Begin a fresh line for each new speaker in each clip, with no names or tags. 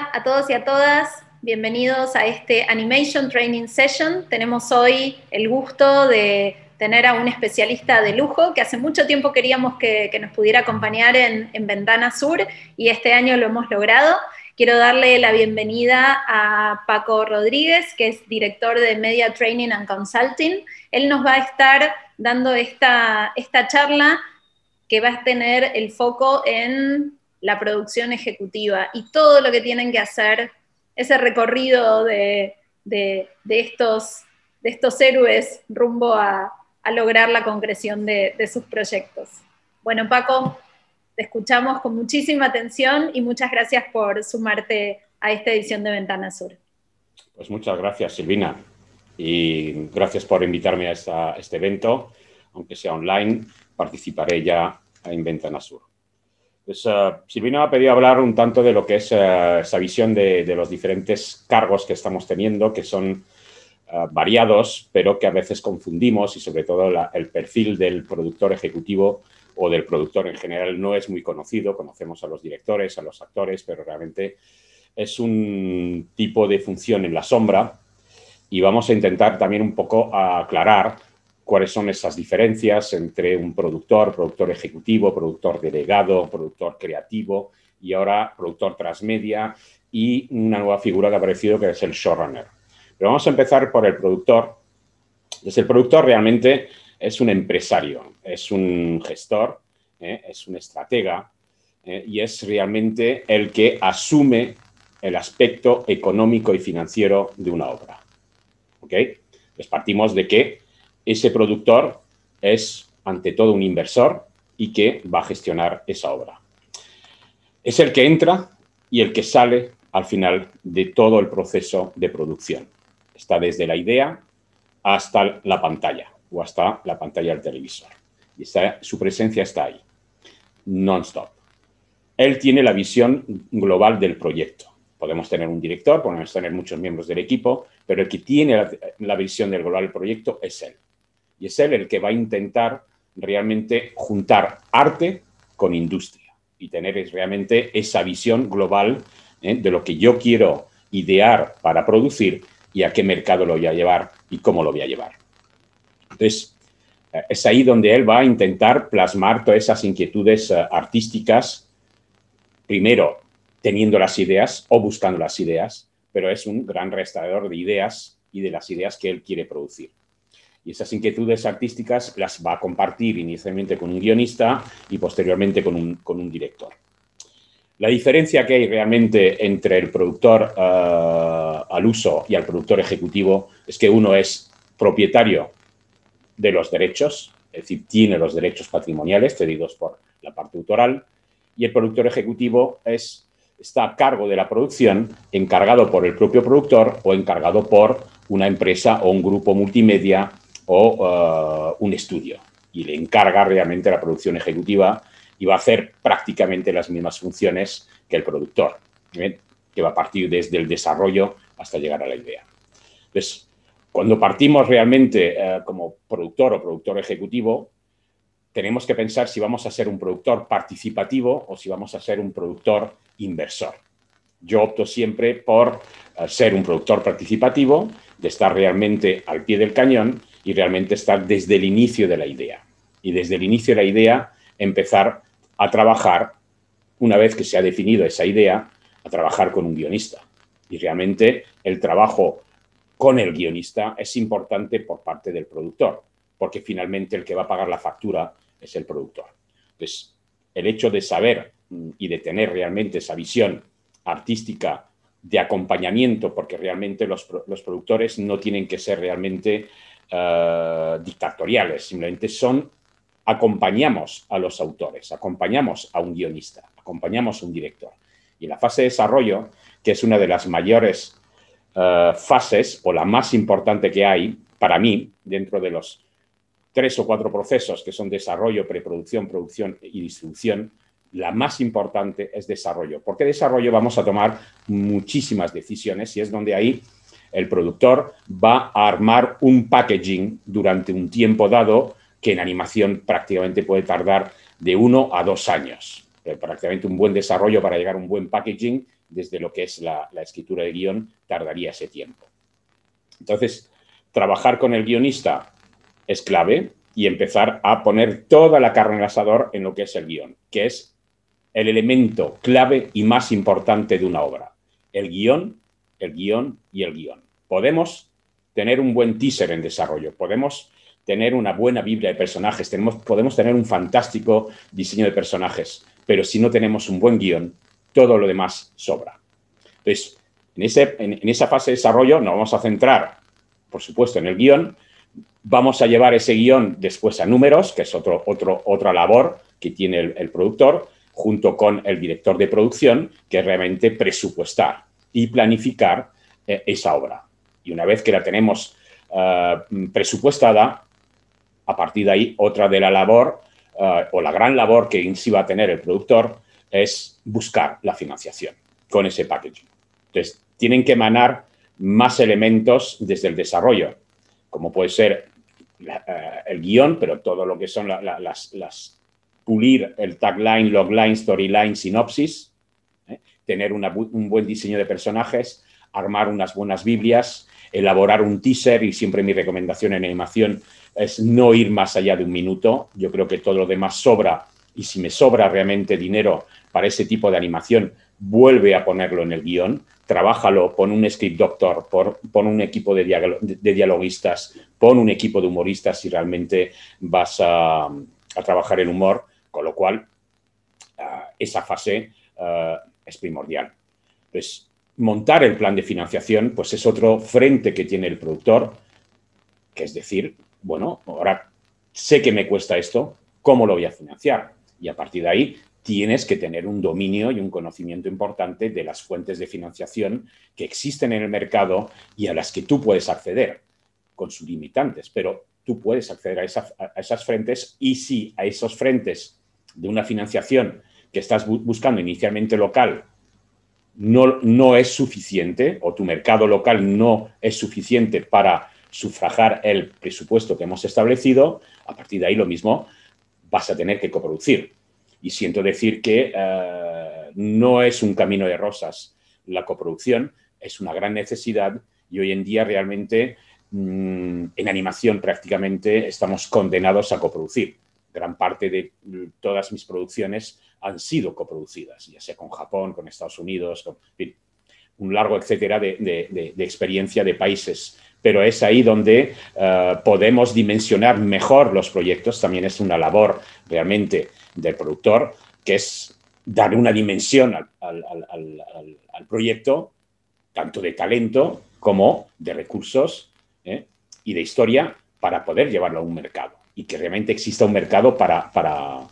A todos y a todas, bienvenidos a este Animation Training Session. Tenemos hoy el gusto de tener a un especialista de lujo que hace mucho tiempo queríamos que, nos pudiera acompañar en, Ventana Sur y este año lo hemos logrado. Quiero darle la bienvenida a Paco Rodríguez, que es director de Media Training and Consulting. Él nos va a estar dando esta, esta charla que va a tener el foco en la producción ejecutiva y todo lo que tienen que hacer, ese recorrido de, estos, de estos héroes rumbo a, lograr la concreción de, sus proyectos. Bueno, Paco, te escuchamos con muchísima atención y muchas gracias por sumarte a esta edición de Ventana Sur.
Pues muchas gracias, Silvina, y gracias por invitarme a, este evento. Aunque sea online, participaré ya en Ventana Sur. Pues, uh, Silvina ha pedido hablar un tanto de lo que es eh, esa visión de, los diferentes cargos que estamos teniendo, que son eh, variados, pero que a veces confundimos y sobre todo el perfil del productor ejecutivo o del productor en general no es muy conocido. Conocemos a los directores, a los actores, pero realmente es un tipo de función en la sombra y vamos a intentar también un poco aclarar cuáles son esas diferencias entre un productor, productor ejecutivo, productor delegado, productor creativo y ahora productor transmedia y una nueva figura que ha aparecido que es el showrunner. Pero vamos a empezar por el productor. Desde el productor realmente es un empresario, es un gestor, ¿eh? es un estratega ¿eh? y es realmente el que asume el aspecto económico y financiero de una obra. ¿Ok? Pues partimos de que ese productor es ante todo un inversor y que va a gestionar esa obra. Es el que entra y el que sale al final de todo el proceso de producción. Está desde la idea hasta la pantalla o hasta la pantalla del televisor. Y su presencia está ahí, non-stop. Él tiene la visión global del proyecto. Podemos tener un director, podemos tener muchos miembros del equipo, pero el que tiene la, la visión del global del proyecto es él y es él el que va a intentar realmente juntar arte con industria y tener realmente esa visión global ¿eh? de lo que yo quiero idear para producir y a qué mercado lo voy a llevar y cómo lo voy a llevar. Entonces, eh, es ahí donde él va a intentar plasmar todas esas inquietudes eh, artísticas, primero teniendo las ideas o buscando las ideas, pero es un gran restaurador de ideas y de las ideas que él quiere producir y esas inquietudes artísticas las va a compartir inicialmente con un guionista y posteriormente con un, director. La diferencia que hay realmente entre el productor eh, al uso y al productor ejecutivo es que uno es propietario de los derechos, es decir, tiene los derechos patrimoniales cedidos por la parte autoral, y el productor ejecutivo es, está a cargo de la producción, encargado por el propio productor o encargado por una empresa o un grupo multimedia o uh, un estudio y le encarga realmente la producción ejecutiva y va a hacer prácticamente las mismas funciones que el productor, ¿eh? que va a partir desde el desarrollo hasta llegar a la idea. Entonces, cuando partimos realmente eh, como productor o productor ejecutivo, tenemos que pensar si vamos a ser un productor participativo o si vamos a ser un productor inversor. Yo opto siempre por eh, ser un productor participativo, de estar realmente al pie del cañón y realmente estar desde el inicio de la idea. Y desde el inicio de la idea empezar a trabajar, una vez que se ha definido esa idea, a trabajar con un guionista. Y realmente el trabajo con el guionista es importante por parte del productor, porque finalmente el que va a pagar la factura es el productor. Entonces, el hecho de saber mm, y de tener realmente esa visión artística de acompañamiento, porque realmente los, los productores no tienen que ser realmente eh, dictatoriales, simplemente son, acompañamos a los autores, acompañamos a un guionista, acompañamos a un director. Y la fase de desarrollo, que es una de las mayores eh, fases o la más importante que hay para mí dentro de los tres o cuatro procesos que son desarrollo, preproducción, producción y distribución, la más importante es desarrollo. Porque desarrollo vamos a tomar muchísimas decisiones y es donde ahí el productor va a armar un packaging durante un tiempo dado que en animación prácticamente puede tardar de uno a dos años. Eh, prácticamente un buen desarrollo para llegar a un buen packaging desde lo que es la, escritura de guion tardaría ese tiempo. Entonces, trabajar con el guionista es clave y empezar a poner toda la carne en el asador en lo que es el guion, que es el elemento clave y más importante de una obra. El guion, el guion y el guion. Podemos tener un buen teaser en desarrollo, podemos tener una buena Biblia de personajes, podemos tener un fantástico diseño de personajes, pero si no tenemos un buen guion, todo lo demás sobra. Entonces, en, esa fase de desarrollo nos vamos a centrar, por supuesto, en el guion, vamos a llevar ese guion después a números, que es otra labor que tiene el, productor, junto con el director de producción, que es realmente presupuestar y planificar eh, esa obra. Y una vez que la tenemos eh, presupuestada, a partir de ahí, otra de la labor eh, o la gran labor que en sí va a tener el productor es buscar la financiación con ese packaging. Entonces, tienen que emanar más elementos desde el desarrollo, como puede ser el guion, pero todo lo que son las, pulir el tagline, logline, storyline, sinopsis, tener un buen diseño de personajes, armar unas buenas Biblias, elaborar un teaser y siempre mi recomendación en animación es no ir más allá de un minuto. Yo creo que todo lo demás sobra y si me sobra realmente dinero para ese tipo de animación, vuelve a ponerlo en el guion, trabájalo, pon un script doctor, pon un equipo de, dialoguistas, pon un equipo de humoristas si realmente vas a, trabajar el humor, con lo cual ah, esa fase ah, es primordial. Pues montar el plan de financiación, pues es otro frente que tiene el productor, que es decir, bueno, ahora sé que me cuesta esto, ¿cómo lo voy a financiar? Y a partir de ahí tienes que tener un dominio y un conocimiento importante de las fuentes de financiación que existen en el mercado y a las que tú puedes acceder con sus limitantes, pero tú puedes acceder a, esas frentes y si a esos frentes de una financiación que estás buscando inicialmente local no, no es suficiente o tu mercado local no es suficiente para sufragar el presupuesto que hemos establecido, a partir de ahí lo mismo vas a tener que coproducir. Y siento decir que eh, no es un camino de rosas la coproducción, es una gran necesidad y hoy en día realmente mm, en animación prácticamente estamos condenados a coproducir. Gran parte de todas mis producciones han sido coproducidas, ya sea con Japón, con Estados Unidos, un largo etcétera de experiencia de países pero es ahí donde eh, podemos dimensionar mejor los proyectos. También es una labor realmente del productor, que es dar una dimensión al, proyecto, tanto de talento como de recursos ¿eh? y de historia, para poder llevarlo a un mercado y que realmente exista un mercado para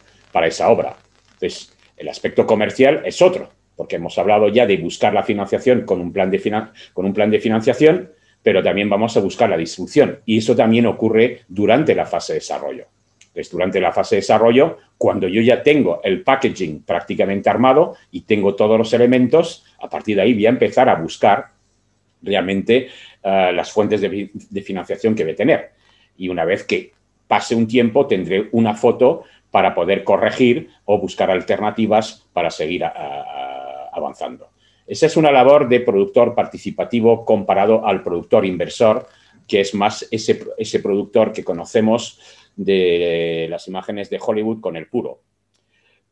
esa obra. Entonces, el aspecto comercial es otro, porque hemos hablado ya de buscar la financiación con un plan de, con un plan de financiación, pero también vamos a buscar la distribución. Y eso también ocurre durante la fase de desarrollo. Entonces, durante la fase de desarrollo, cuando yo ya tengo el packaging prácticamente armado y tengo todos los elementos, a partir de ahí voy a empezar a buscar realmente eh, las fuentes de, financiación que voy a tener. Y una vez que pase un tiempo, tendré una foto para poder corregir o buscar alternativas para seguir avanzando. Esa es una labor de productor participativo comparado al productor inversor, que es más ese, ese productor que conocemos de las imágenes de Hollywood con el puro.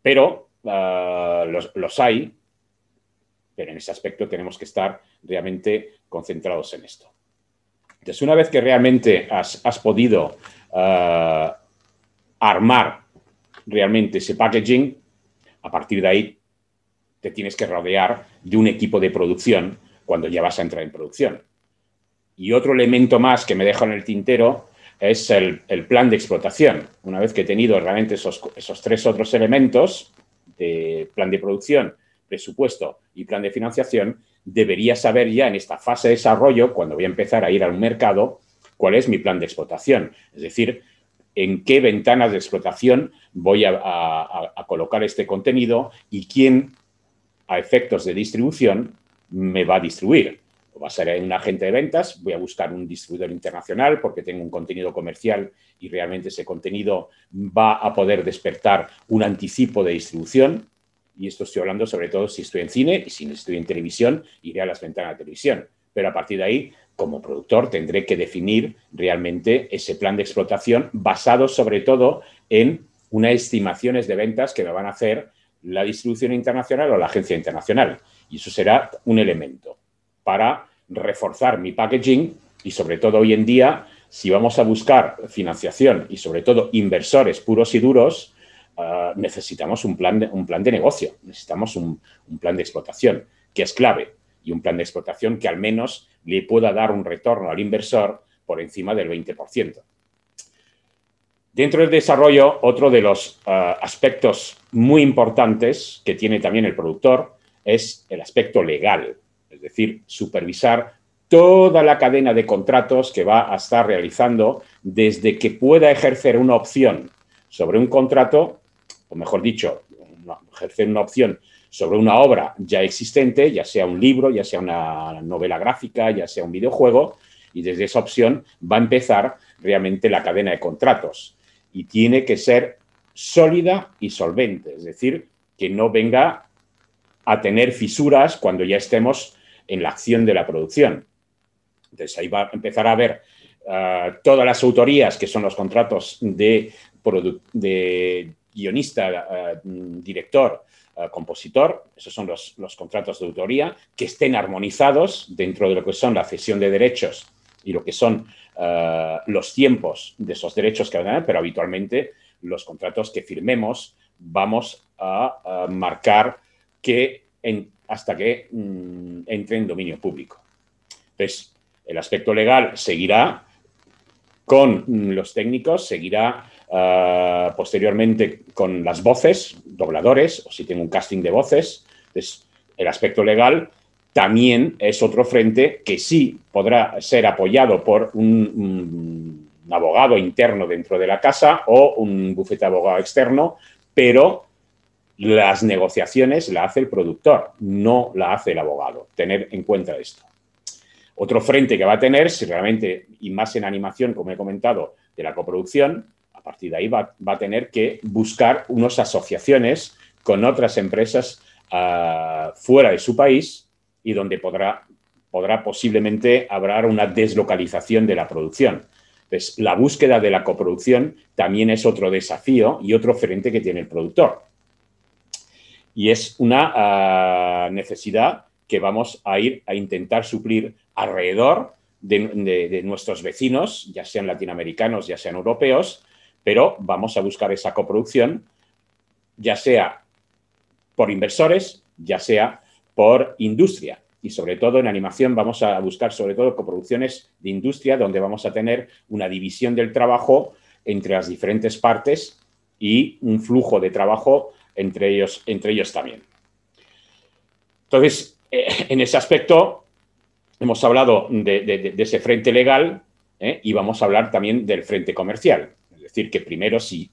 Pero ah, los, hay, pero en ese aspecto tenemos que estar realmente concentrados en esto. Entonces, una vez que realmente has, podido ah, armar realmente ese packaging, a partir de ahí te tienes que rodear de un equipo de producción cuando ya vas a entrar en producción. Y otro elemento más que me dejo en el tintero es el, plan de explotación. Una vez que he tenido realmente esos, esos tres otros elementos, de plan de producción, presupuesto y plan de financiación, debería saber ya en esta fase de desarrollo, cuando voy a empezar a ir a un mercado, cuál es mi plan de explotación. Es decir, en qué ventanas de explotación voy a, colocar este contenido y quién a efectos de distribución me va a distribuir. Va a ser un agente de ventas, voy a buscar un distribuidor internacional porque tengo un contenido comercial y realmente ese contenido va a poder despertar un anticipo de distribución. Y esto estoy hablando sobre todo si estoy en cine y si estoy en televisión, iré a las ventanas de televisión. Pero a partir de ahí, como productor, tendré que definir realmente ese plan de explotación basado sobre todo en unas estimaciones de ventas que me van a hacer la distribución internacional o la agencia internacional. Y eso será un elemento para reforzar mi packaging y sobre todo hoy en día, si vamos a buscar financiación y sobre todo inversores puros y duros, ah, necesitamos un plan, de, un plan de negocio, necesitamos un plan de explotación, que es clave, y un plan de explotación que al menos le pueda dar un retorno al inversor por encima del 20%. Dentro del desarrollo, otro de los ah, aspectos muy importantes que tiene también el productor es el aspecto legal, es decir, supervisar toda la cadena de contratos que va a estar realizando desde que pueda ejercer una opción sobre un contrato, o mejor dicho, ejercer una opción sobre una obra ya existente, ya sea un libro, ya sea una novela gráfica, ya sea un videojuego, y desde esa opción va a empezar realmente la cadena de contratos y tiene que ser sólida y solvente, es decir, que no venga a tener fisuras cuando ya estemos en la acción de la producción. Entonces ahí va a empezar a ver uh, todas las autorías que son los contratos de, de guionista, uh, director, compositor, esos son los, los, contratos de autoría, que estén armonizados dentro de lo que son la cesión de derechos y lo que son uh, los tiempos de esos derechos que van a tener, pero habitualmente los contratos que firmemos vamos a, marcar que hasta que mm, entre en dominio público. Entonces, el aspecto legal seguirá con los técnicos, seguirá uh, posteriormente con las voces, dobladores, o si tengo un casting de voces. El aspecto legal también es otro frente que sí podrá ser apoyado por un, un abogado interno dentro de la casa o un bufete de abogado externo, pero las negociaciones la hace el productor, no la hace el abogado. Tener en cuenta esto. Otro frente que va a tener, si realmente, y más en animación, como he comentado, de la coproducción, partir de ahí va, va a tener que buscar unas asociaciones con otras empresas uh, fuera de su país y donde podrá, podrá posiblemente habrá una deslocalización de la producción. Entonces, la búsqueda de la coproducción también es otro desafío y otro frente que tiene el productor. Y es una uh, necesidad que vamos a ir a intentar suplir alrededor de, de, de, nuestros vecinos, ya sean latinoamericanos, ya sean europeos, pero vamos a buscar esa coproducción, ya sea por inversores, ya sea por industria. Y sobre todo en animación vamos a buscar sobre todo coproducciones de industria donde vamos a tener una división del trabajo entre las diferentes partes y un flujo de trabajo entre ellos, entre ellos también. Entonces, eh, en ese aspecto hemos hablado de, ese frente legal eh, y vamos a hablar también del frente comercial. Es decir, que primero si,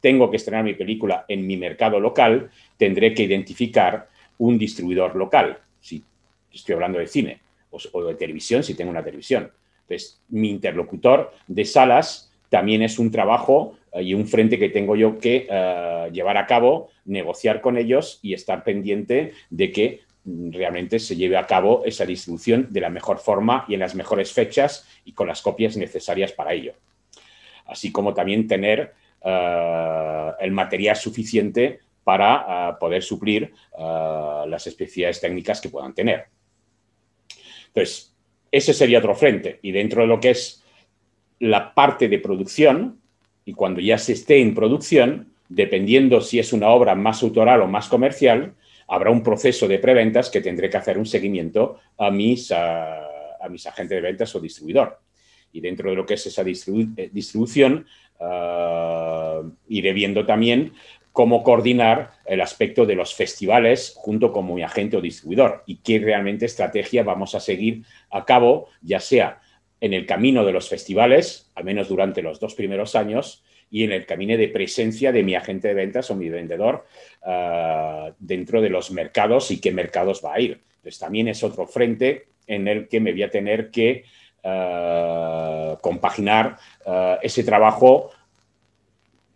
tengo que estrenar mi película en mi mercado local, tendré que identificar un distribuidor local. Si estoy hablando de cine o, de televisión, si tengo una televisión. Entonces, mi interlocutor de salas también es un trabajo uh, y un frente que tengo yo que uh, llevar a cabo, negociar con ellos y estar pendiente de que mm, realmente se lleve a cabo esa distribución de la mejor forma y en las mejores fechas y con las copias necesarias para ello. Así como también tener uh, el material suficiente para uh, poder suplir uh, las especialidades técnicas que puedan tener. Entonces, ese sería otro frente. Y dentro de lo que es la parte de producción, y cuando ya se esté en producción, dependiendo si es una obra más autoral o más comercial, habrá un proceso de preventas que tendré que hacer un seguimiento a mis, a mis agentes de ventas o distribuidor. Y dentro de lo que es esa eh, distribución, uh, iré viendo también cómo coordinar el aspecto de los festivales junto con mi agente o distribuidor y qué realmente estrategia vamos a seguir a cabo, ya sea en el camino de los festivales, al menos durante los dos primeros años, y en el camino de presencia de mi agente de ventas o mi vendedor uh, dentro de los mercados y qué mercados va a ir. Entonces, también es otro frente en el que me voy a tener que uh, compaginar uh, ese trabajo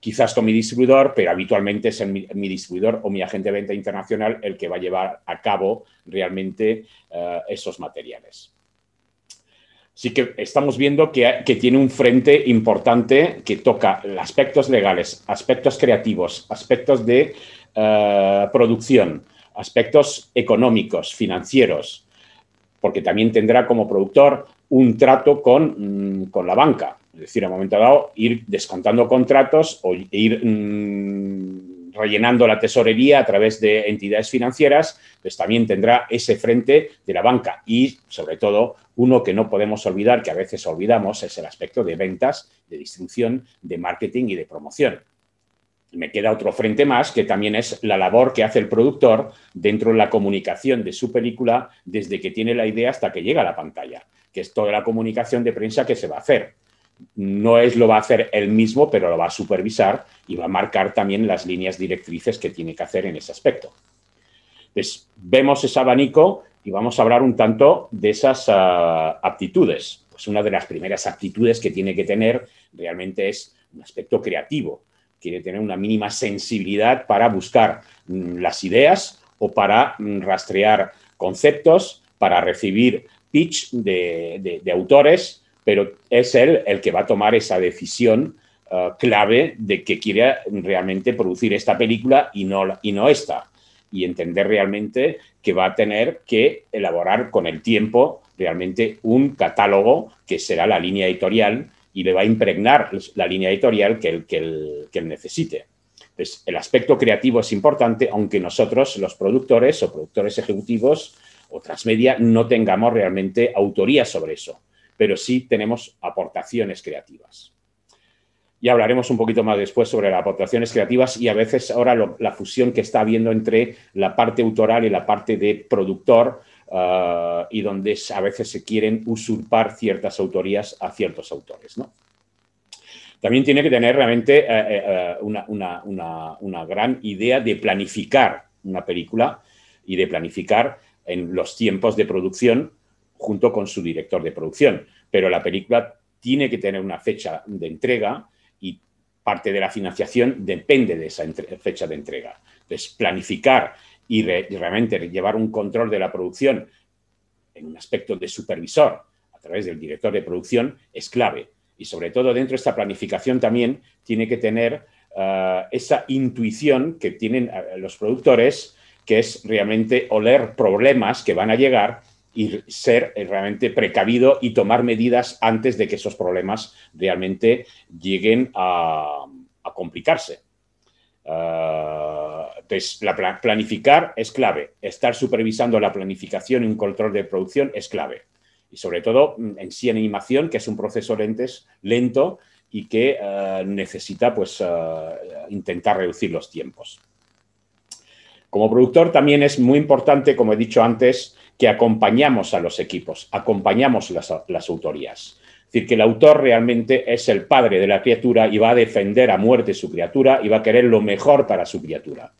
quizás con mi distribuidor, pero habitualmente es mi, distribuidor o mi agente de venta internacional el que va a llevar a cabo realmente eh, esos materiales. Sí que estamos viendo que, tiene un frente importante que toca aspectos legales, aspectos creativos, aspectos de eh, producción, aspectos económicos, financieros, porque también tendrá como productor un trato con, mm, con la banca. Es decir, a un momento dado, ir descontando contratos o ir mm, rellenando la tesorería a través de entidades financieras, pues también tendrá ese frente de la banca. Y, sobre todo, uno que no podemos olvidar, que a veces olvidamos, es el aspecto de ventas, de distribución, de marketing y de promoción. Me queda otro frente más, que también es la labor que hace el productor dentro de la comunicación de su película desde que tiene la idea hasta que llega a la pantalla, que es toda la comunicación de prensa que se va a hacer no es lo va a hacer él mismo, pero lo va a supervisar y va a marcar también las líneas directrices que tiene que hacer en ese aspecto. Entonces, vemos ese abanico y vamos a hablar un tanto de esas ah, aptitudes. Pues una de las primeras aptitudes que tiene que tener realmente es un aspecto creativo. Quiere tener una mínima sensibilidad para buscar mm, las ideas o para mm, rastrear conceptos, para recibir pitch de autores pero es él el que va a tomar esa decisión uh, clave de que quiere realmente producir esta película y no, y no esta. Y entender realmente que va a tener que elaborar con el tiempo realmente un catálogo que será la línea editorial y le va a impregnar la línea editorial que él, que él, necesite. Entonces, el aspecto creativo es importante, aunque nosotros, los productores o productores ejecutivos o transmedia, no tengamos realmente autoría sobre eso pero sí tenemos aportaciones creativas. Y hablaremos un poquito más después sobre las aportaciones creativas y a veces ahora la fusión que está habiendo entre la parte autoral y la parte de productor uh, y donde a veces se quieren usurpar ciertas autorías a ciertos autores. También tiene que tener realmente eh, eh, una gran idea de planificar una película y de planificar en los tiempos de producción junto con su director de producción. Pero la película tiene que tener una fecha de entrega y parte de la financiación depende de esa fecha de entrega. Entonces, planificar y, realmente llevar un control de la producción en un aspecto de supervisor a través del director de producción es clave. Y sobre todo dentro de esta planificación también tiene que tener eh, esa intuición que tienen eh, los productores, que es realmente oler problemas que van a llegar y ser eh, realmente precavido y tomar medidas antes de que esos problemas realmente lleguen a, complicarse. Ah, entonces, la, planificar es clave. Estar supervisando la planificación y un control de producción es clave. Y sobre todo mm, en sí en animación, que es un proceso lentes, lento y que ah, necesita pues, ah, intentar reducir los tiempos. Como productor también es muy importante, como he dicho antes, que acompañamos a los equipos, acompañamos las, autorías. Es decir, que el autor realmente es el padre de la criatura y va a defender a muerte su criatura y va a querer lo mejor para su criatura.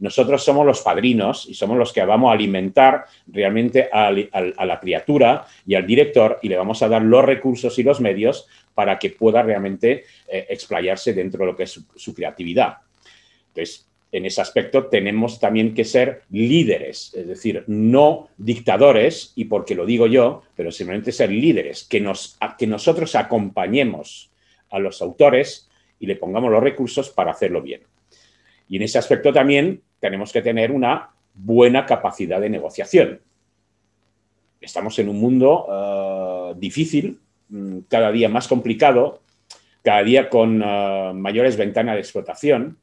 Nosotros somos los padrinos y somos los que vamos a alimentar realmente a, la criatura y al director y le vamos a dar los recursos y los medios para que pueda realmente eh, explayarse dentro de lo que es su, su creatividad. Entonces, en ese aspecto tenemos también que ser líderes, es decir, no dictadores, y porque lo digo yo, pero simplemente ser líderes, que, nos, que nosotros acompañemos a los autores y le pongamos los recursos para hacerlo bien. Y en ese aspecto también tenemos que tener una buena capacidad de negociación. Estamos en un mundo eh, difícil, mm, cada día más complicado, cada día con eh, mayores ventanas de explotación,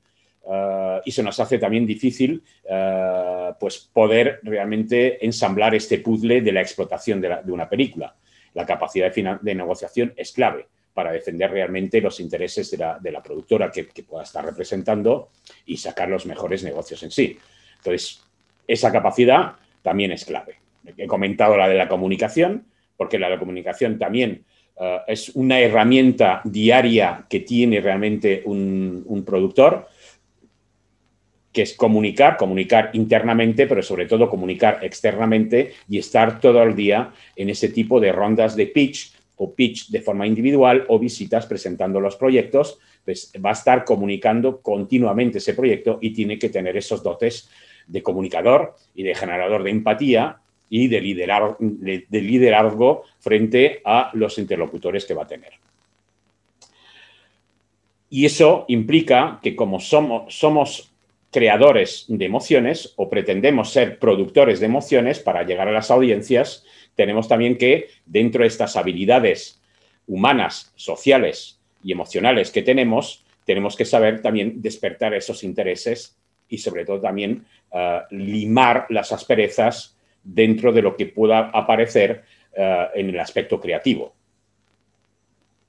eh, y se nos hace también difícil eh, pues poder realmente ensamblar este puzzle de la explotación de, una película. La capacidad de, negociación es clave para defender realmente los intereses de la, productora que, pueda estar representando y sacar los mejores negocios en sí. Entonces, esa capacidad también es clave. He comentado la de la comunicación, porque la de la comunicación también eh, es una herramienta diaria que tiene realmente un productor que es comunicar, comunicar internamente, pero sobre todo comunicar externamente y estar todo el día en ese tipo de rondas de pitch o pitch de forma individual o visitas presentando los proyectos, pues va a estar comunicando continuamente ese proyecto y tiene que tener esos dotes de comunicador y de generador de empatía y de, de liderazgo frente a los interlocutores que va a tener. Y eso implica que como somos creadores de emociones o pretendemos ser productores de emociones para llegar a las audiencias, tenemos también que, dentro de estas habilidades humanas, sociales y emocionales que tenemos, tenemos que saber también despertar esos intereses y sobre todo también eh, limar las asperezas dentro de lo que pueda aparecer eh, en el aspecto creativo.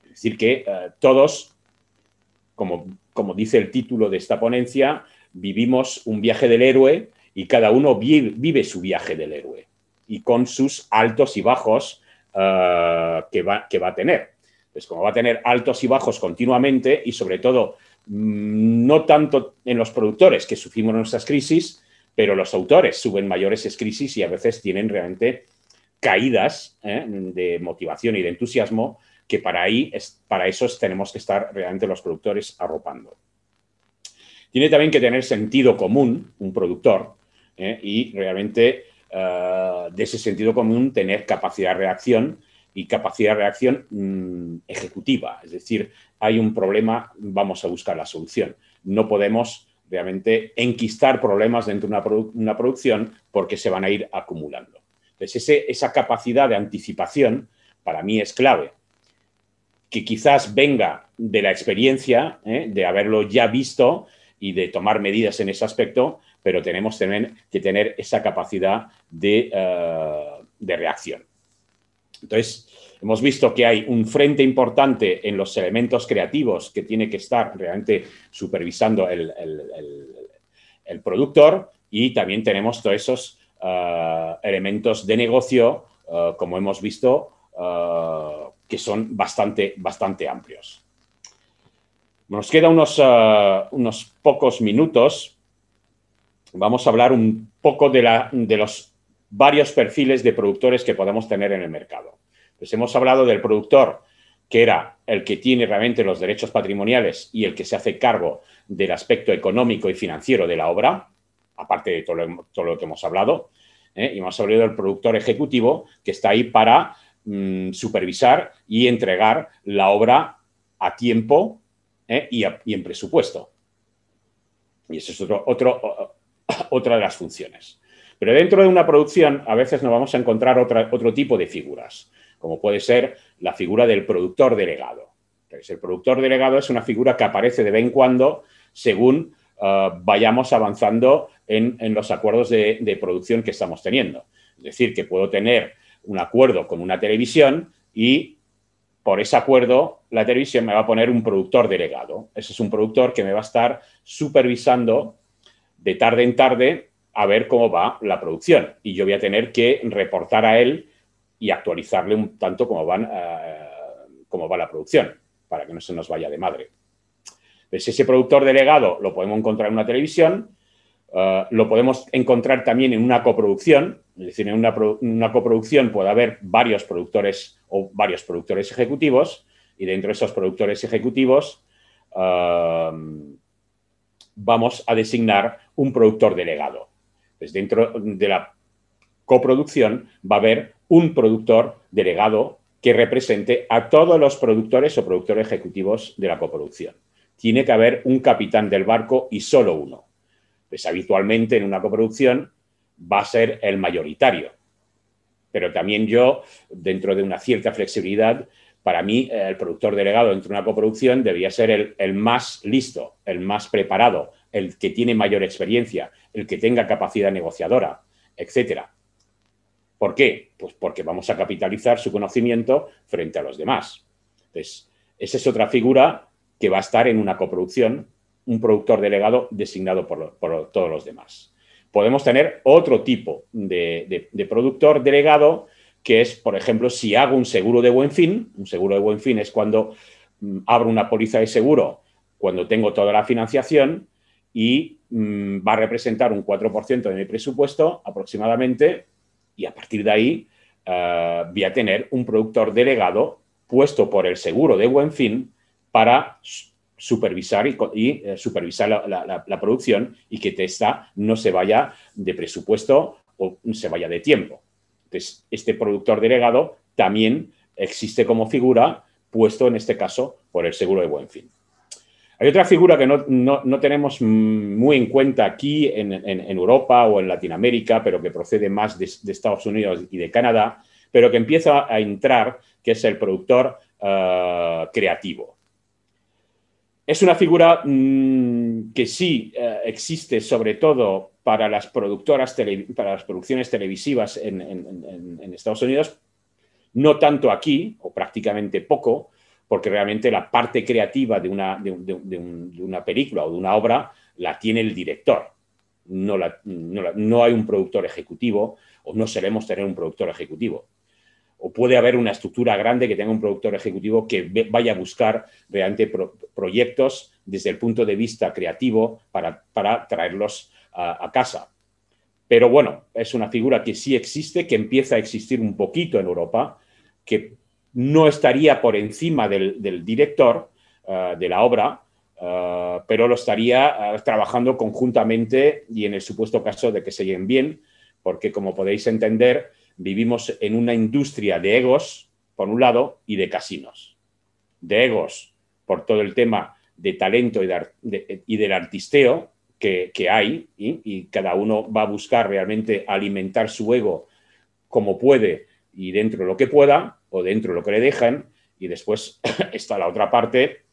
Es decir, que eh, todos, como, como dice el título de esta ponencia, vivimos un viaje del héroe y cada uno vive, su viaje del héroe y con sus altos y bajos eh, que, va, que va a tener. Pues como va a tener altos y bajos continuamente y sobre todo mm, no tanto en los productores que sufrimos nuestras crisis, pero los autores suben mayores crisis y a veces tienen realmente caídas ¿eh? de motivación y de entusiasmo que para, ahí, para eso tenemos que estar realmente los productores arropando. Tiene también que tener sentido común un productor ¿eh? y realmente eh, de ese sentido común tener capacidad de reacción y capacidad de reacción mm, ejecutiva. Es decir, hay un problema, vamos a buscar la solución. No podemos realmente enquistar problemas dentro de una, producción porque se van a ir acumulando. Entonces, esa capacidad de anticipación para mí es clave que quizás venga de la experiencia, ¿eh? de haberlo ya visto y de tomar medidas en ese aspecto, pero tenemos también que tener esa capacidad de, eh, reacción. Entonces, hemos visto que hay un frente importante en los elementos creativos que tiene que estar realmente supervisando el, productor y también tenemos todos esos eh, elementos de negocio, eh, como hemos visto, que son bastante, bastante amplios. Nos queda unos, uh, unos pocos minutos. Vamos a hablar un poco de, la, de, los varios perfiles de productores que podemos tener en el mercado. Pues hemos hablado del productor que era el que tiene realmente los derechos patrimoniales y el que se hace cargo del aspecto económico y financiero de la obra, aparte de todo lo, que hemos hablado. ¿eh? Y hemos hablado del productor ejecutivo que está ahí para mm, supervisar y entregar la obra a tiempo ¿eh? y, en presupuesto. Y eso es otro, otra de las funciones. Pero dentro de una producción a veces nos vamos a encontrar otro tipo de figuras, como puede ser la figura del productor delegado. el productor delegado es una figura que aparece de vez en cuando según uh, vayamos avanzando en, los acuerdos de, de, producción que estamos teniendo. Es decir, que puedo tener un acuerdo con una televisión y por ese acuerdo, la televisión me va a poner un productor delegado. Ese es un productor que me va a estar supervisando de tarde en tarde a ver cómo va la producción. Y yo voy a tener que reportar a él y actualizarle un tanto cómo, van, eh, cómo va la producción, para que no se nos vaya de madre. Ese productor delegado lo podemos encontrar en una televisión, eh, lo podemos encontrar también en una coproducción, es decir, en una, coproducción puede haber varios productores o varios productores ejecutivos y dentro de esos productores ejecutivos um, vamos a designar un productor delegado. Pues dentro de la coproducción va a haber un productor delegado que represente a todos los productores o productores ejecutivos de la coproducción. Tiene que haber un capitán del barco y solo uno. Pues habitualmente en una coproducción va a ser el mayoritario. Pero también yo, dentro de una cierta flexibilidad, para mí eh, el productor delegado dentro de una coproducción debería ser el, más listo, el más preparado, el que tiene mayor experiencia, el que tenga capacidad negociadora, etcétera. ¿Por qué? Pues porque vamos a capitalizar su conocimiento frente a los demás. Entonces, esa es otra figura que va a estar en una coproducción, un productor delegado designado por todos los demás. Podemos tener otro tipo de, productor delegado, que es, por ejemplo, si hago un seguro de buen fin, un seguro de buen fin es cuando mm, abro una póliza de seguro, cuando tengo toda la financiación y mm, va a representar un 4% de mi presupuesto aproximadamente, y a partir de ahí uh, voy a tener un productor delegado puesto por el seguro de buen fin para supervisar y, eh, supervisar la, producción y que esta no se vaya de presupuesto o se vaya de tiempo. Entonces, este productor delegado también existe como figura puesto en este caso por el seguro de buen fin. Hay otra figura que no, tenemos muy en cuenta aquí en, Europa o en Latinoamérica, pero que procede más de, Estados Unidos y de Canadá, pero que empieza a entrar, que es el productor eh, creativo. Es una figura mm, que sí eh, existe sobre todo para las productoras, para las producciones televisivas en Estados Unidos, no tanto aquí, o prácticamente poco, porque realmente la parte creativa de una, de, una película o de una obra la tiene el director. No, no, hay un productor ejecutivo o no solemos tener un productor ejecutivo. O puede haber una estructura grande que tenga un productor ejecutivo que vaya a buscar realmente proyectos desde el punto de vista creativo para, para traerlos a, casa. Pero bueno, es una figura que sí existe, que empieza a existir un poquito en Europa, que no estaría por encima del, director eh, de la obra, eh, pero lo estaría eh, trabajando conjuntamente y en el supuesto caso de que se lleven bien, porque como podéis entender, vivimos en una industria de egos, por un lado, y de casinos. De egos por todo el tema de talento y, del artisteo que, hay, y cada uno va a buscar realmente alimentar su ego como puede y dentro de lo que pueda o dentro de lo que le dejan. Y después está la otra parte,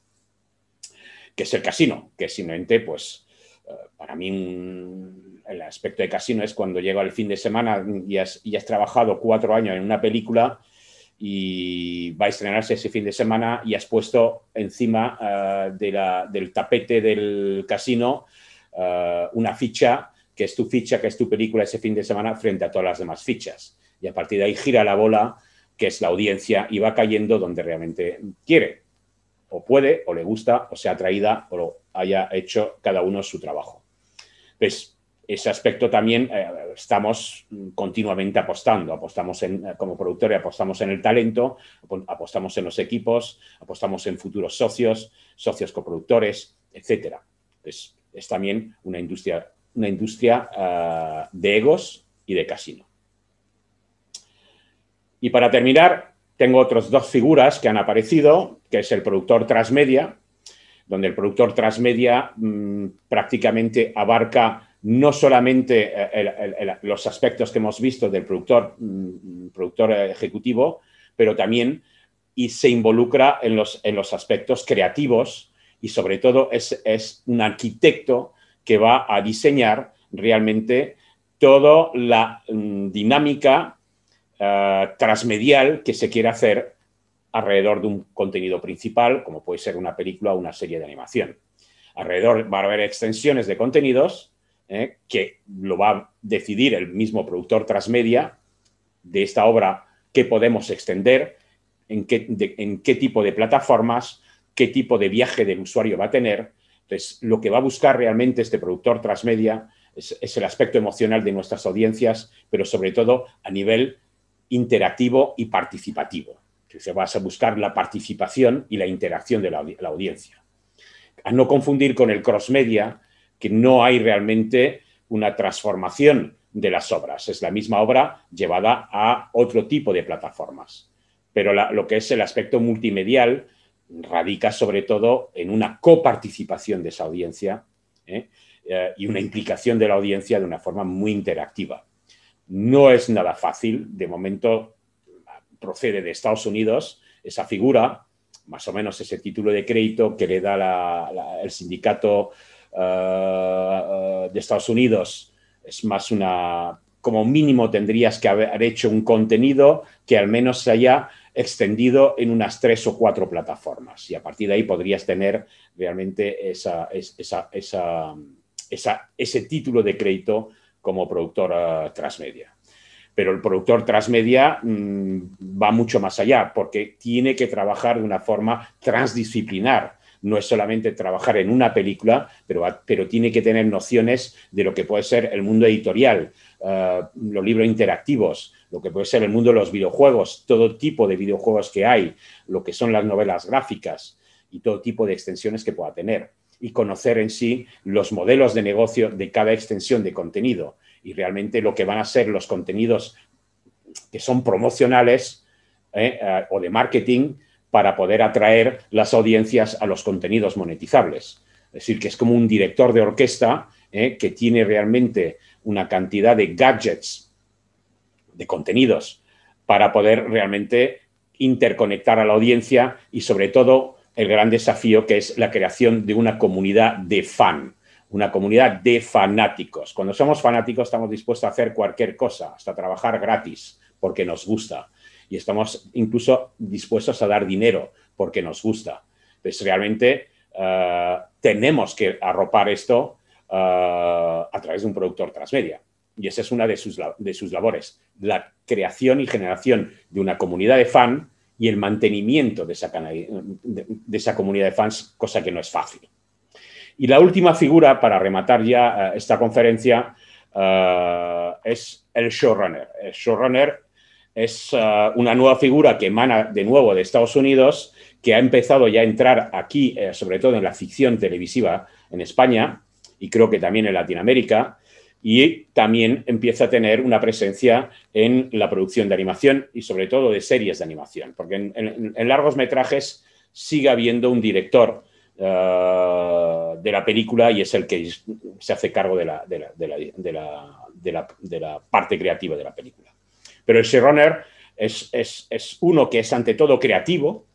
que es el casino, que simplemente, pues, eh, para mí el aspecto de casino es cuando llega el fin de semana y has, trabajado cuatro años en una película y va a estrenarse ese fin de semana y has puesto encima eh, del tapete del casino eh, una ficha que es tu ficha, que es tu película ese fin de semana frente a todas las demás fichas y a partir de ahí gira la bola, que es la audiencia, y va cayendo donde realmente quiere, o puede, o le gusta, o sea atraída, o haya hecho cada uno su trabajo. Pues ese aspecto también eh, estamos continuamente apostando. Apostamos en, como productor, apostamos en el talento, apostamos en los equipos, apostamos en futuros socios, socios coproductores, etc. Pues es también una industria, una industria ah, de egos y de casino. Y para terminar, tengo otras dos figuras que han aparecido, que es el productor transmedia, donde el productor transmedia mm, prácticamente abarca no solamente eh, los aspectos que hemos visto del productor, mm, productor ejecutivo, pero también y se involucra en los, en los aspectos creativos y sobre todo es, es un arquitecto que va a diseñar realmente toda la mm, dinámica eh, transmedial que se quiere hacer alrededor de un contenido principal, como puede ser una película o una serie de animación. Alrededor va a haber extensiones de contenidos eh, que lo va a decidir el mismo productor transmedia de esta obra qué podemos extender, en qué, en qué tipo de plataformas, qué tipo de viaje del usuario va a tener. Entonces, lo que va a buscar realmente este productor transmedia es, es el aspecto emocional de nuestras audiencias, pero sobre todo a nivel interactivo y participativo. Que se va a buscar la participación y la interacción de la, audiencia. A no confundir con el cross-media, que no hay realmente una transformación de las obras. Es la misma obra llevada a otro tipo de plataformas. Pero lo que es el aspecto multimedial radica sobre todo en una coparticipación de esa audiencia ¿eh? Eh, y una implicación de la audiencia de una forma muy interactiva. No es nada fácil. De momento procede de Estados Unidos esa figura, más o menos ese título de crédito que le da el sindicato eh, de Estados Unidos. Es más una, como mínimo tendrías que haber hecho un contenido que al menos se haya extendido en unas tres o cuatro plataformas y a partir de ahí podrías tener realmente esa, ese título de crédito como productor transmedia. Pero el productor transmedia mm, va mucho más allá porque tiene que trabajar de una forma transdisciplinar, no es solamente trabajar en una película, pero, pero tiene que tener nociones de lo que puede ser el mundo editorial, eh, los libros interactivos, lo que puede ser el mundo de los videojuegos, todo tipo de videojuegos que hay, lo que son las novelas gráficas y todo tipo de extensiones que pueda tener. Y conocer en sí los modelos de negocio de cada extensión de contenido. Y realmente lo que van a ser los contenidos que son promocionales eh, eh, o de marketing para poder atraer las audiencias a los contenidos monetizables. Es decir, que es como un director de orquesta eh, que tiene realmente una cantidad de gadgets, de contenidos, para poder realmente interconectar a la audiencia y sobre todo el gran desafío que es la creación de una comunidad de fan, una comunidad de fanáticos. Cuando somos fanáticos estamos dispuestos a hacer cualquier cosa, hasta trabajar gratis, porque nos gusta. Y estamos incluso dispuestos a dar dinero porque nos gusta. Pues realmente eh, tenemos que arropar esto eh, a través de un productor transmedia. Y esa es una de sus, de sus labores, la creación y generación de una comunidad de fan y el mantenimiento de esa, de esa comunidad de fans, cosa que no es fácil. Y la última figura, para rematar ya eh, esta conferencia, es el showrunner. El showrunner es eh, una nueva figura que emana de nuevo de Estados Unidos, que ha empezado ya a entrar aquí, sobre todo en la ficción televisiva en España y creo que también en Latinoamérica, y también empieza a tener una presencia en la producción de animación y sobre todo de series de animación, porque en, largos metrajes sigue habiendo un director eh, de la película y es el que se hace cargo de la, parte creativa de la película. Pero el showrunner es, uno que es ante todo creativo,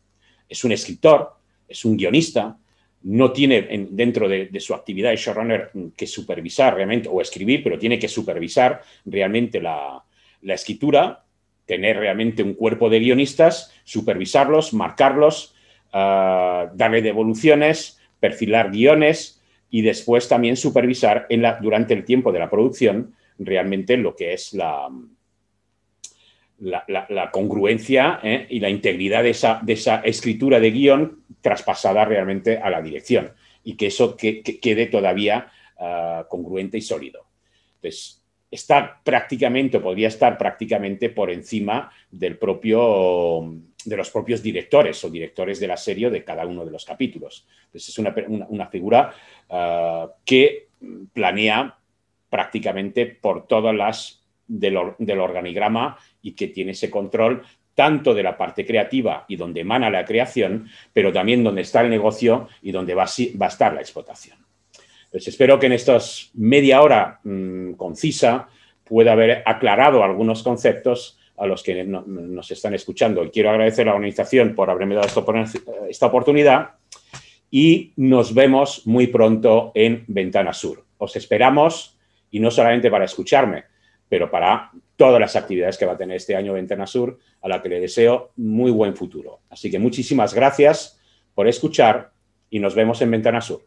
es un escritor, es un guionista, no tiene dentro de, su actividad de showrunner que supervisar realmente o escribir, pero tiene que supervisar realmente la, escritura, tener realmente un cuerpo de guionistas, supervisarlos, marcarlos, ah, darle devoluciones, perfilar guiones y después también supervisar durante el tiempo de la producción realmente lo que es la, la, congruencia ¿eh? y la integridad de esa, escritura de guion traspasada realmente a la dirección y que eso quede todavía ah, congruente y sólido. Entonces, está prácticamente, podría estar prácticamente por encima del propio, de los propios directores o directores de la serie de cada uno de los capítulos. Entonces, es una, figura ah, que planea prácticamente por todas las del, organigrama y que tiene ese control tanto de la parte creativa y donde emana la creación, pero también donde está el negocio y donde va, a estar la explotación. Pues espero que en estas media hora mm, concisa pueda haber aclarado algunos conceptos a los que nos están escuchando. Y quiero agradecer a la organización por haberme dado esta oportunidad y nos vemos muy pronto en Ventana Sur. Os esperamos y no solamente para escucharme, pero para todas las actividades que va a tener este año Ventana Sur, a la que le deseo muy buen futuro. Así que muchísimas gracias por escuchar y nos vemos en Ventana Sur.